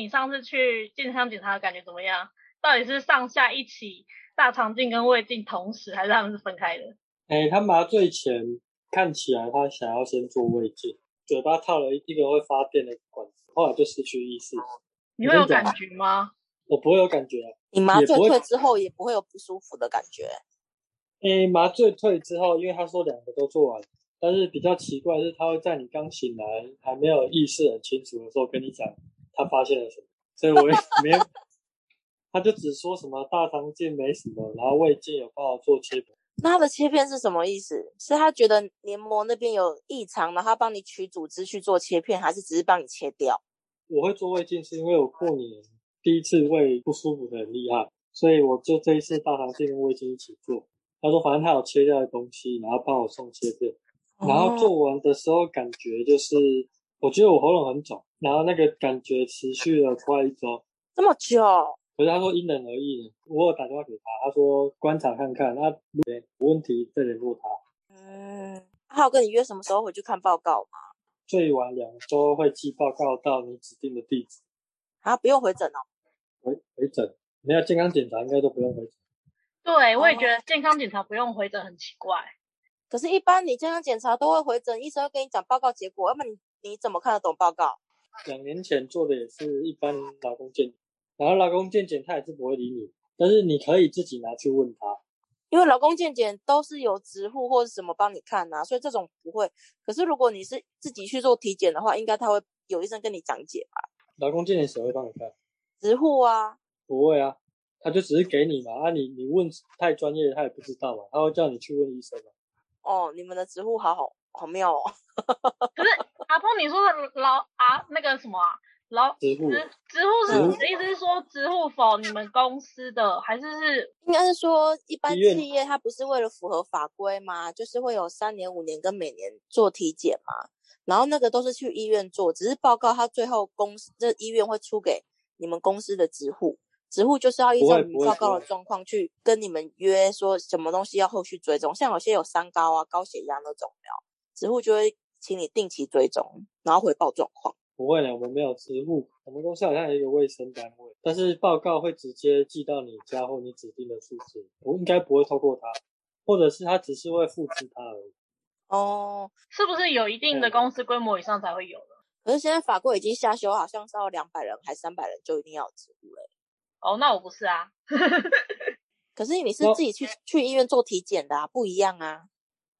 你上次去健康检查的感觉怎么样？到底是上下一起大肠镜跟胃镜同时，还是他们是分开的？哎，他麻醉前看起来他想要先做胃镜，嘴巴套了一个会发电的管子，后来就失去意识。你会有感觉吗？我不会有感觉。你麻醉退之后也不会有不舒服的感觉？哎，麻醉退之后，因为他说两个都做完，但是比较奇怪是，他会在你刚醒来还没有意识很清楚的时候跟你讲他发现了什么，所以我也没有。他就只说什么大肠镜没什么，然后胃镜有帮我做切片。那他的切片是什么意思？是他觉得黏膜那边有异常，然后帮你取组织去做切片，还是只是帮你切掉？我会做胃镜是因为我过年第一次胃不舒服的很厉害，所以我就这一次大肠镜跟胃镜一起做。他说反正他有切掉的东西，然后帮我送切片。然后做完的时候感觉就是，我觉得我喉咙很肿，然后那个感觉持续了快一周，这么久。可是他说因人而异，我有打电话给他，他说观察看看，那如果有问题再联络他。嗯，他有跟你约什么时候回去看报告吗？最晚两周会寄报告到你指定的地址。啊，不用回诊哦。回回诊，没有健康检查应该都不用回诊。对，我也觉得健康检查不用回诊很奇怪。可是，一般你健康检查都会回诊，医生会跟你讲报告结果，要么你你怎么看得懂报告？两年前做的也是一般劳工健。然后劳工健检他也是不会理你，但是你可以自己拿去问他，因为劳工健检都是有职护或者什么帮你看呐，所以这种不会。可是如果你是自己去做体检的话，应该他会有医生跟你讲解吧？劳工健检谁会帮你看？职护啊？不会啊，他就只是给你嘛，啊你你问太专业他也不知道嘛，他会叫你去问医生嘛。哦，你们的职护好好好妙哦。可是阿峰你说的老啊那个什么啊？劳支付，支付是你的意思是说支付否你们公司的，还是是应该是说一般企业它不是为了符合法规吗？就是会有三年、五年跟每年做体检嘛，然后那个都是去医院做，只是报告他最后公司这医院会出给你们公司的支付，支付就是要依照你们报告的状况去跟你们约说什么东西要后续追踪，像有些有三高啊、高血压那种，支付就会请你定期追踪，然后回报状况。不会的，我们没有职务。我们公司好像有一个卫生单位，但是报告会直接寄到你家或你指定的数字，我应该不会透过他，或者是他只是会复制它而已。哦，是不是有一定的公司规模以上才会有的？可是现在法规已经下修，好像是要两百人还三百人就一定要支付了。哦，那我不是啊。可是你是自己去去医院做体检的啊，不一样啊。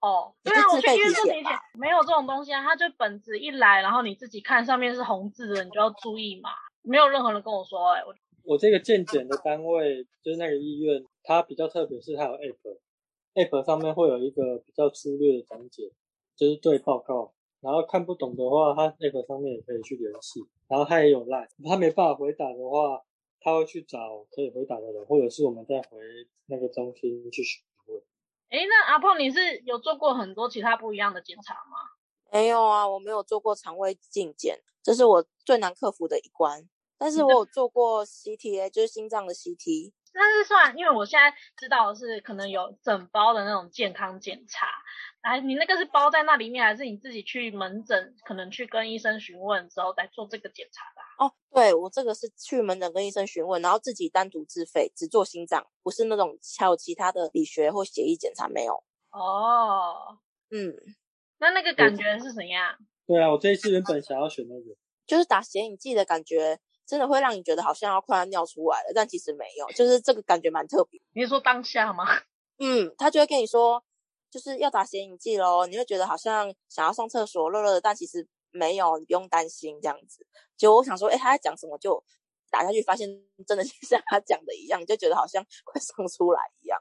哦，对啊，我去医院做体检，没有这种东西啊。他就本子一来，然后你自己看上面是红字的，你就要注意嘛。没有任何人跟我说，哎，我我这个健检的单位就是那个医院，它比较特别，是它有 app，app 上面会有一个比较粗略的讲解，就是对报告。然后看不懂的话，它 app 上面也可以去联系。然后他也有 line，他没办法回答的话，他会去找可以回答的人，或者是我们再回那个中心去。哎，那阿胖，你是有做过很多其他不一样的检查吗？没有啊，我没有做过肠胃镜检，这是我最难克服的一关。但是我有做过 CT，就是心脏的 CT。那是算，因为我现在知道的是可能有整包的那种健康检查。哎，你那个是包在那里面，还是你自己去门诊，可能去跟医生询问之后再做这个检查的？哦，对我这个是去门诊跟医生询问，然后自己单独自费，只做心脏，不是那种还有其他的理学或血液检查没有。哦，嗯，那那个感觉是怎样？对啊，我这一次原本想要选那个，就是打显影剂的感觉，真的会让你觉得好像要快要尿出来了，但其实没有，就是这个感觉蛮特别。你是说当下吗？嗯，他就会跟你说。就是要打显影剂喽，你会觉得好像想要上厕所热热的，但其实没有，你不用担心这样子。结果我想说，哎，他在讲什么？就打下去，发现真的 像他讲的一样，就觉得好像 快上出来一样。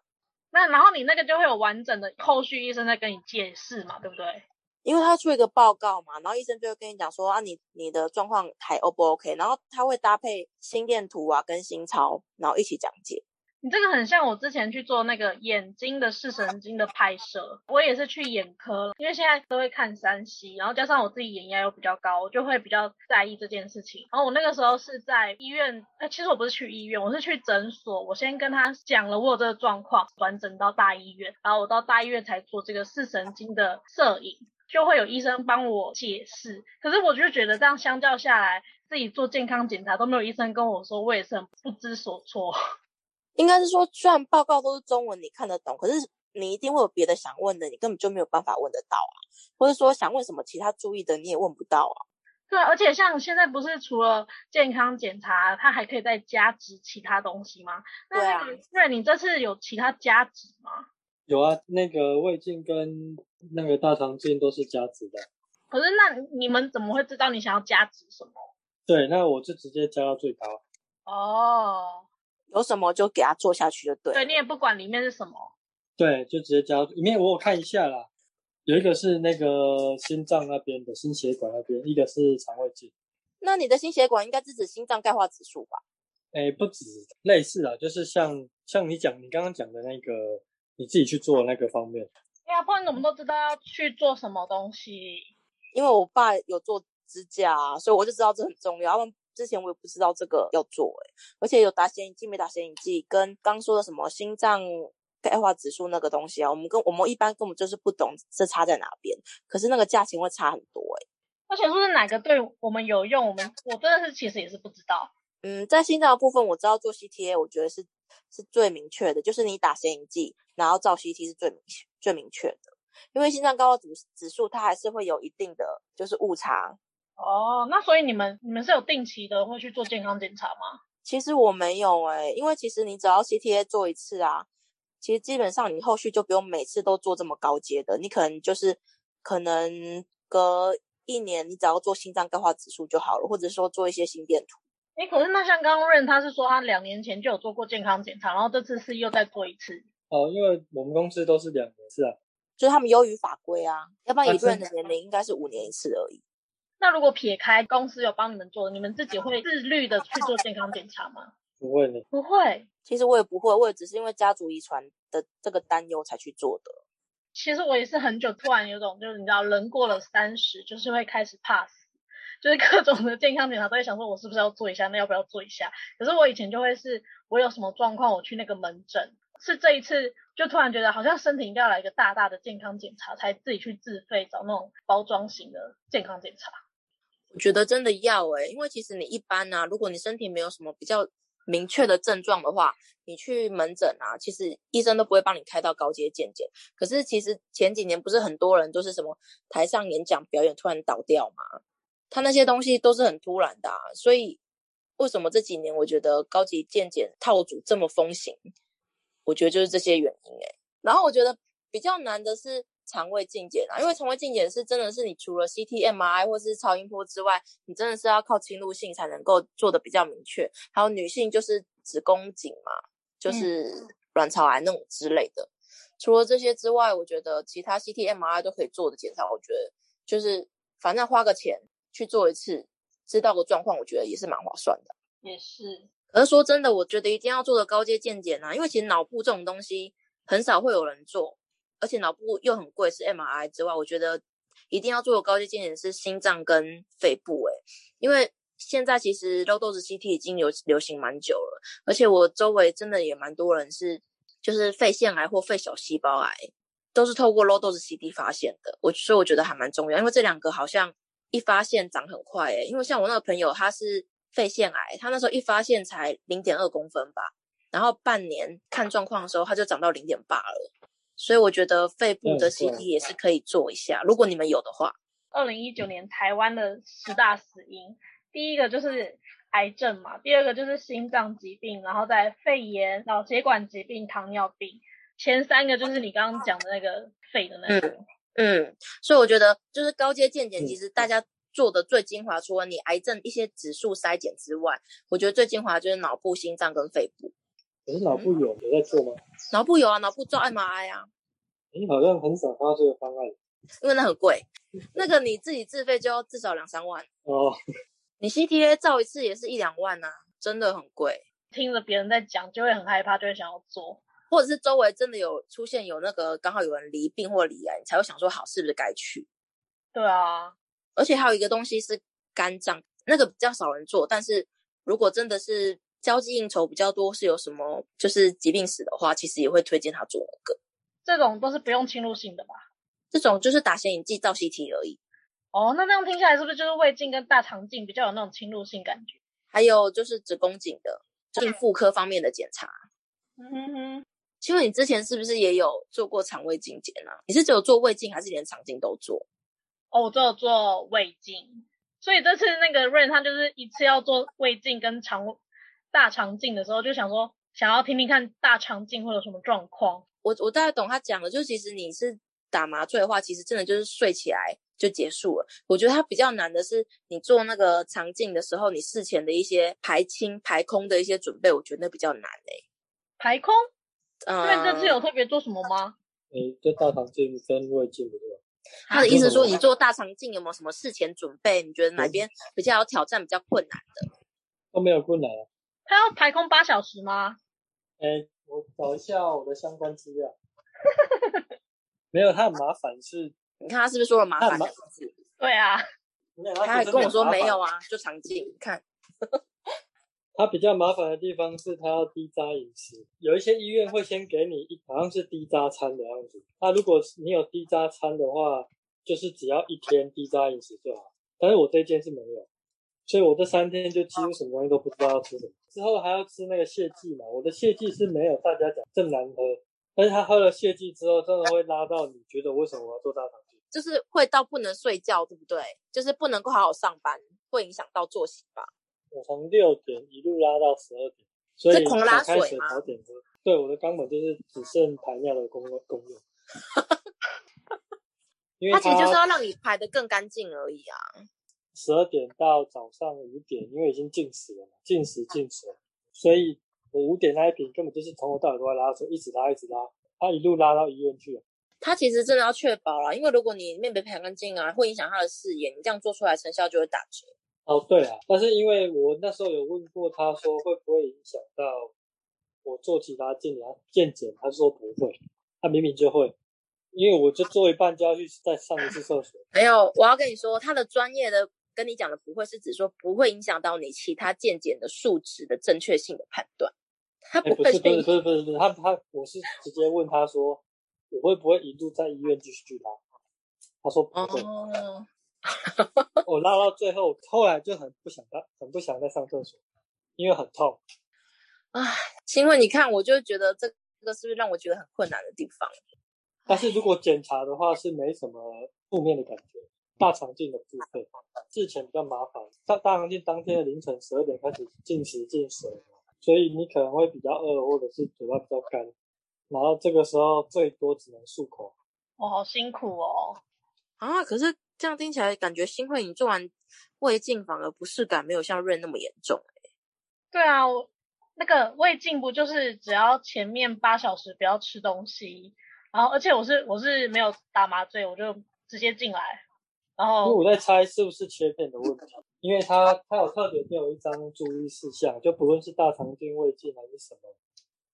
那然后你那个就会有完整的后续医生在跟你解释嘛，对不对？因为他出一个报告嘛，然后医生就会跟你讲说啊，你你的状况还 O 不 OK？然后他会搭配心电图啊跟心超，然后一起讲解。你这个很像我之前去做那个眼睛的视神经的拍摄，我也是去眼科了，因为现在都会看三 C，然后加上我自己眼压又比较高，我就会比较在意这件事情。然后我那个时候是在医院，哎，其实我不是去医院，我是去诊所，我先跟他讲了我有这个状况，转诊到大医院，然后我到大医院才做这个视神经的摄影，就会有医生帮我解释。可是我就觉得这样相较下来，自己做健康检查都没有医生跟我说，我也是很不知所措。应该是说，虽然报告都是中文，你看得懂，可是你一定会有别的想问的，你根本就没有办法问得到啊，或者说想问什么其他注意的，你也问不到啊。对，而且像现在不是除了健康检查，它还可以再加值其他东西吗？对啊。对，你这次有其他加值吗？有啊，那个胃镜跟那个大肠镜都是加值的。可是那你们怎么会知道你想要加值什么？对，那我就直接加到最高。哦，有什么就给他做下去就对。对你也不管里面是什么。对，就直接加里面，我有看一下啦。有一个是那个心脏那边的心血管那边，一个是肠胃镜。那你的心血管应该是指心脏钙化指数吧？哎，不止，类似啊，就是像像你讲你刚刚讲的那个，你自己去做那个方面。哎呀，不然怎么都知道要去做什么东西？因为我爸有做支架，所以我就知道这很重要。要不之前我也不知道这个要做，哎，而且有打显影剂没打显影剂，跟刚说的什么心脏钙化指数那个东西啊，我们跟我们一般根本就是不懂这差在哪边，可是那个价钱会差很多，哎。而且说是哪个对我们有用，我们我真的是其实也是不知道。嗯，在心脏的部分，我知道做 CTA，我觉得是是最明确的，就是你打显影剂，然后照 CT 是最明最明确的。因为心脏高指指数，它还是会有一定的就是误差。哦，那所以你们你们是有定期的会去做健康检查吗？其实我没有哎，因为其实你只要 CTA 做一次啊，其实基本上你后续就不用每次都做这么高阶的，你可能就是可能隔一年你只要做心脏钙化指数就好了，或者说做一些心电图。哎，可是那像刚刚润他是说他两年前就有做过健康检查，然后这次是又再做一次。哦，因为我们公司都是两年次啊。就是他们优于法规啊，要不然一个人的年龄应该是五年一次而已。那如果撇开公司有帮你们做，你们自己会自律的去做健康检查吗？不会的，不会。其实我也不会，我也只是因为家族遗传的这个担忧才去做的。其实我也是很久突然有种，就是你知道，人过了三十，就是会开始怕死，就是各种的健康检查都会想说，我是不是要做一下？那要不要做一下？可是我以前就会是，我有什么状况，我去那个门诊。是这一次就突然觉得好像身体应该要来一个大大的健康检查，才自己去自费找那种包装型的健康检查。我觉得真的要诶，因为其实你一般呢，如果你身体没有什么比较明确的症状的话，你去门诊啊，其实医生都不会帮你开到高阶健检。可是其实前几年不是很多人都是什么台上演讲表演突然倒掉嘛？他那些东西都是很突然的，啊所以为什么这几年我觉得高级健检套组这么风行？我觉得就是这些原因哎，然后我觉得比较难的是肠胃镜检啊，因为肠胃镜检是真的是你除了 CT、MRI 或是超音波之外，你真的是要靠侵入性才能够做的比较明确。还有女性就是子宫颈嘛，就是卵巢癌那种之类的。除了这些之外，我觉得其他 CT、MRI 都可以做的检查，我觉得就是反正花个钱去做一次，知道个状况，我觉得也是蛮划算的。也是。而说真的，我觉得一定要做的高阶健检啊，因为其实脑部这种东西很少会有人做，而且脑部又很贵，是 MRI 之外，我觉得一定要做的高阶健检是心脏跟肺部。诶，因为现在其实 low dose CT 已经流流行蛮久了，而且我周围真的也蛮多人是就是肺腺癌或肺小细胞癌，都是透过 low dose CT 发现的。我所以我觉得还蛮重要，因为这两个好像一发现长很快诶，因为像我那个朋友他是。肺腺癌，他那时候一发现才零点二公分吧，然后半年看状况的时候，他就长到零点八了。所以我觉得肺部的 CT 也是可以做一下，如果你们有的话。二零一九年台湾的十大死因，第一个就是癌症嘛，第二个就是心脏疾病，然后再肺炎、脑血管疾病、糖尿病，前三个就是你刚刚讲的那个肺的那个。嗯，所以我觉得就是高阶健检，其实大家。做的最精华，除了你癌症一些指数筛检之外，我觉得最精华就是脑部、心脏跟肺部。可是脑部有有在做吗？脑部有啊，脑部做 MRI 啊。你好像很少发这个方案，因为那很贵，那个你自己自费就要至少两三万哦。你 CTA 照一次也是一两万呐，真的很贵。听着别人在讲，就会很害怕，就会想要做，或者是周围真的有出现有那个刚好有人离病或离癌，你才会想说好是不是该去？对啊。而且还有一个东西是肝脏，那个比较少人做。但是如果真的是交际应酬比较多，是有什么就是疾病史的话，其实也会推荐他做那个。这种都是不用侵入性的吧？这种就是打显影剂、造 CT 而已。哦，那这样听下来是不是就是胃镜跟大肠镜比较有那种侵入性感觉？还有就是子宫颈的，就是妇科方面的检查。嗯哼哼，请问你之前是不是也有做过肠胃镜检啊？你是只有做胃镜，还是连肠镜都做？哦，我只有做胃镜，所以这次那个 Rain 他就是一次要做胃镜跟肠大肠镜的时候，就想说想要听听看大肠镜会有什么状况。我我大概懂他讲的，就其实你是打麻醉的话，其实真的就是睡起来就结束了。我觉得它比较难的是你做那个肠镜的时候，你事前的一些排清排空的一些准备，我觉得那比较难诶、排空，嗯，因为这次有特别做什么吗？诶，就大肠镜跟胃镜不对吧？他的意思是说，啊你做大肠镜有没有什么事前准备？你觉得哪边比较有挑战、比较困难的？都没有困难啊。他要排空八小时吗？诶，我找一下我的相关资料。没有，他很麻烦，是你看他是不是说了麻烦？对啊，他还跟我说没有啊。啊，就肠镜。你看，它比较麻烦的地方是它要低渣饮食，有一些医院会先给你一好像是低渣餐的样子。那如果你有低渣餐的话，就是只要一天低渣饮食就好。但是我这间是没有，所以我这三天就几乎什么东西都不知道要吃什么。之后还要吃那个泻剂嘛，我的泻剂是没有大家讲这么难喝，但是他喝了泻剂之后，真的会拉到你觉得为什么我要做大肠镜？就是会到不能睡觉，对不对？就是不能够好好上班，会影响到作息吧？我从六点一路拉到十二点，所以开始早点喝。对，我的肛门就是只剩排尿的功能功用。因为它其实就是要让你排的更干净而已啊。十二点到早上五点，因为已经进食了嘛，进食进食了，所以我五点那一瓶根本就是从头到尾都在拉水，一直拉一直拉，他一路拉到医院去了。它其实真的要确保啦，因为如果你面没排干净啊，会影响它的视野，你这样做出来成效就会打折。哦，对啊，但是因为我那时候有问过他说会不会影响到我做其他健检健检，他说不会，他明明就会，因为我就做一半就要去再上一次厕所。没有，我要跟你说，他的专业的跟你讲的不会是指说不会影响到你其他健检的数值的正确性的判断，他哎，不会不是不是不是不是不是，他他我是直接问他说我会不会一路在医院继续拉，他说不会。哦。我拉到最后，后来就很不想再很不想再上厕所，因为很痛。唉，因为你看，我就觉得这个是不是让我觉得很困难的地方？但是如果检查的话是没什么负面的感觉。大肠镜的部分，之前比较麻烦，大大肠镜当天的凌晨十二点开始进食进水，所以你可能会比较饿，或者是嘴巴比较干，然后这个时候最多只能漱口。我、好辛苦哦。啊，可是这样听起来感觉新会你做完胃镜反而不适感没有像润那么严重。对啊，我那个胃镜不就是只要前面八小时不要吃东西，然后而且我是我是没有打麻醉，我就直接进来，然因为我在猜是不是切片的问题，因为他他有特别给我一张注意事项，就不论是大肠镜、胃镜还是什么，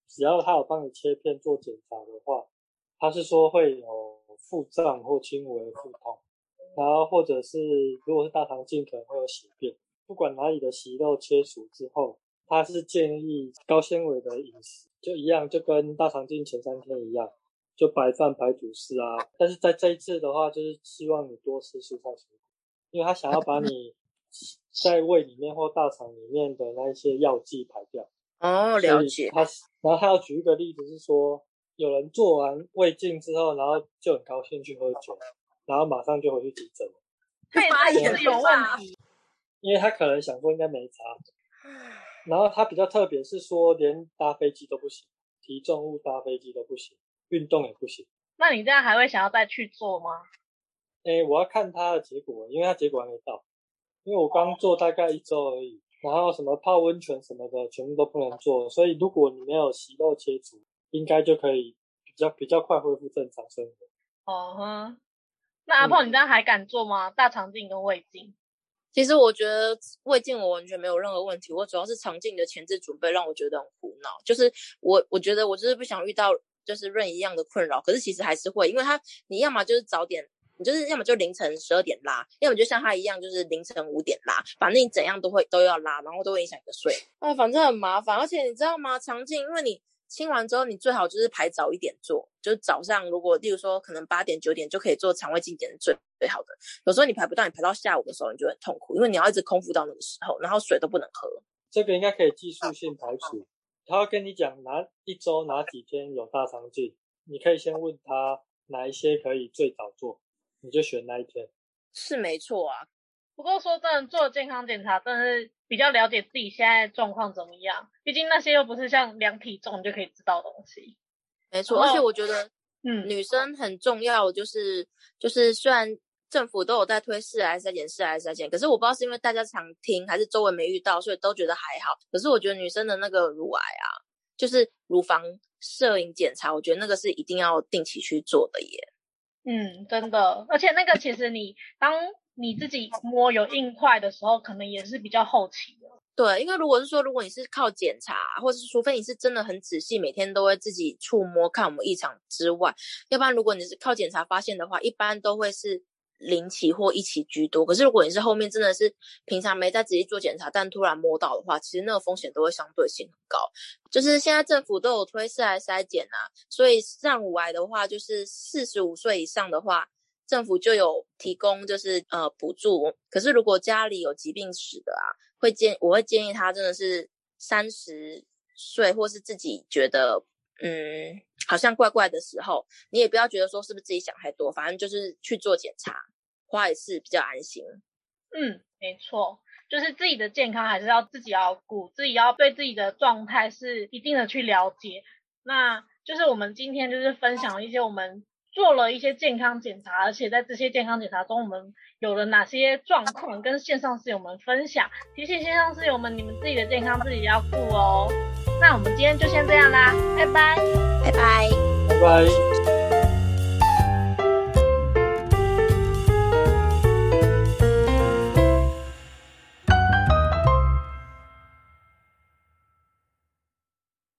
只要他有帮你切片做检查的话，他是说会有腹胀或轻微腹痛，然后或者是如果是大肠镜可能会有血便，不管哪里的息肉切除之后，他是建议高纤维的饮食，就一样，就跟大肠镜前三天一样。就白饭、白主食啊，但是在这一次的话，就是希望你多吃蔬菜水果，因为他想要把你 在胃里面或大肠里面的那一些药剂排掉。哦，了解。他，然后他要举一个例子是说，有人做完胃镜之后，然后就很高兴去喝酒，然后马上就回去急诊了，他也是有问题。因为他可能想说应该没差。然后他比较特别是说，连搭飞机都不行，提重物搭飞机都不行，运动也不行。那你这样还会想要再去做吗？诶，我要看他的结果，因为他结果还没到，因为我刚做大概一周而已，然后什么泡温泉什么的全部都不能做，所以如果你没有息肉切除，应该就可以比较比较快恢复正常生活。哦哼，那阿胖，你这样还敢做吗？大肠镜跟胃镜？其实我觉得胃镜我完全没有任何问题，我主要是肠镜的前置准备让我觉得很苦恼。就是我我觉得我就是不想遇到就是润一样的困扰，可是其实还是会，因为他你要么就是早点，你就是要么就凌晨十二点拉，要么就像他一样就是凌晨五点拉，反正你怎样都会都要拉，然后都会影响你的睡。哎，反正很麻烦，而且你知道吗？肠镜因为你清完之后，你最好就是排早一点做，就是早上如果例如说可能八点九点就可以做肠胃镜检最最好的。有时候你排不到，你排到下午的时候，你就很痛苦，因为你要一直空腹到那个时候，然后水都不能喝。这个应该可以技术性排除。他会跟你讲哪一周哪几天有大肠镜，你可以先问他哪一些可以最早做，你就选那一天。是没错啊。不过说真的，做健康检查真的是比较了解自己现在状况怎么样，毕竟那些又不是像量体重就可以知道的东西。没错，而且我觉得，嗯，女生很重要，就是就是虽然政府都有在推四癌筛检、四癌筛检，可是我不知道是因为大家常听，还是周围没遇到，所以都觉得还好。可是我觉得女生的那个乳癌啊，就是乳房摄影检查，我觉得那个是一定要定期去做的耶。嗯，真的，而且那个其实你当。你自己摸有硬块的时候，可能也是比较后期的。对，因为如果是说，如果你是靠检查，或者是除非你是真的很仔细，每天都会自己触摸看我们异常之外，要不然如果你是靠检查发现的话，一般都会是零期或一期居多。可是如果你是后面真的是平常没在仔细做检查，但突然摸到的话，其实那个风险都会相对性很高。就是现在政府都有推四癌筛检啊，所以上五癌的话，就是四十五岁以上的话。政府就有提供，就是呃补助。可是如果家里有疾病史的啊，会建我会建议他真的是三十岁或是自己觉得嗯好像怪怪的时候，你也不要觉得说是不是自己想太多，反正就是去做检查，花也是比较安心。嗯，没错，就是自己的健康还是要自己要顾，自己要对自己的状态是一定的去了解。那就是我们今天就是分享一些我们。做了一些健康检查，而且在这些健康检查中，我们有了哪些状况，跟线上室友们分享，提醒线上室友们，你们自己的健康自己要顾哦。那我们今天就先这样啦，拜拜，拜拜，拜拜。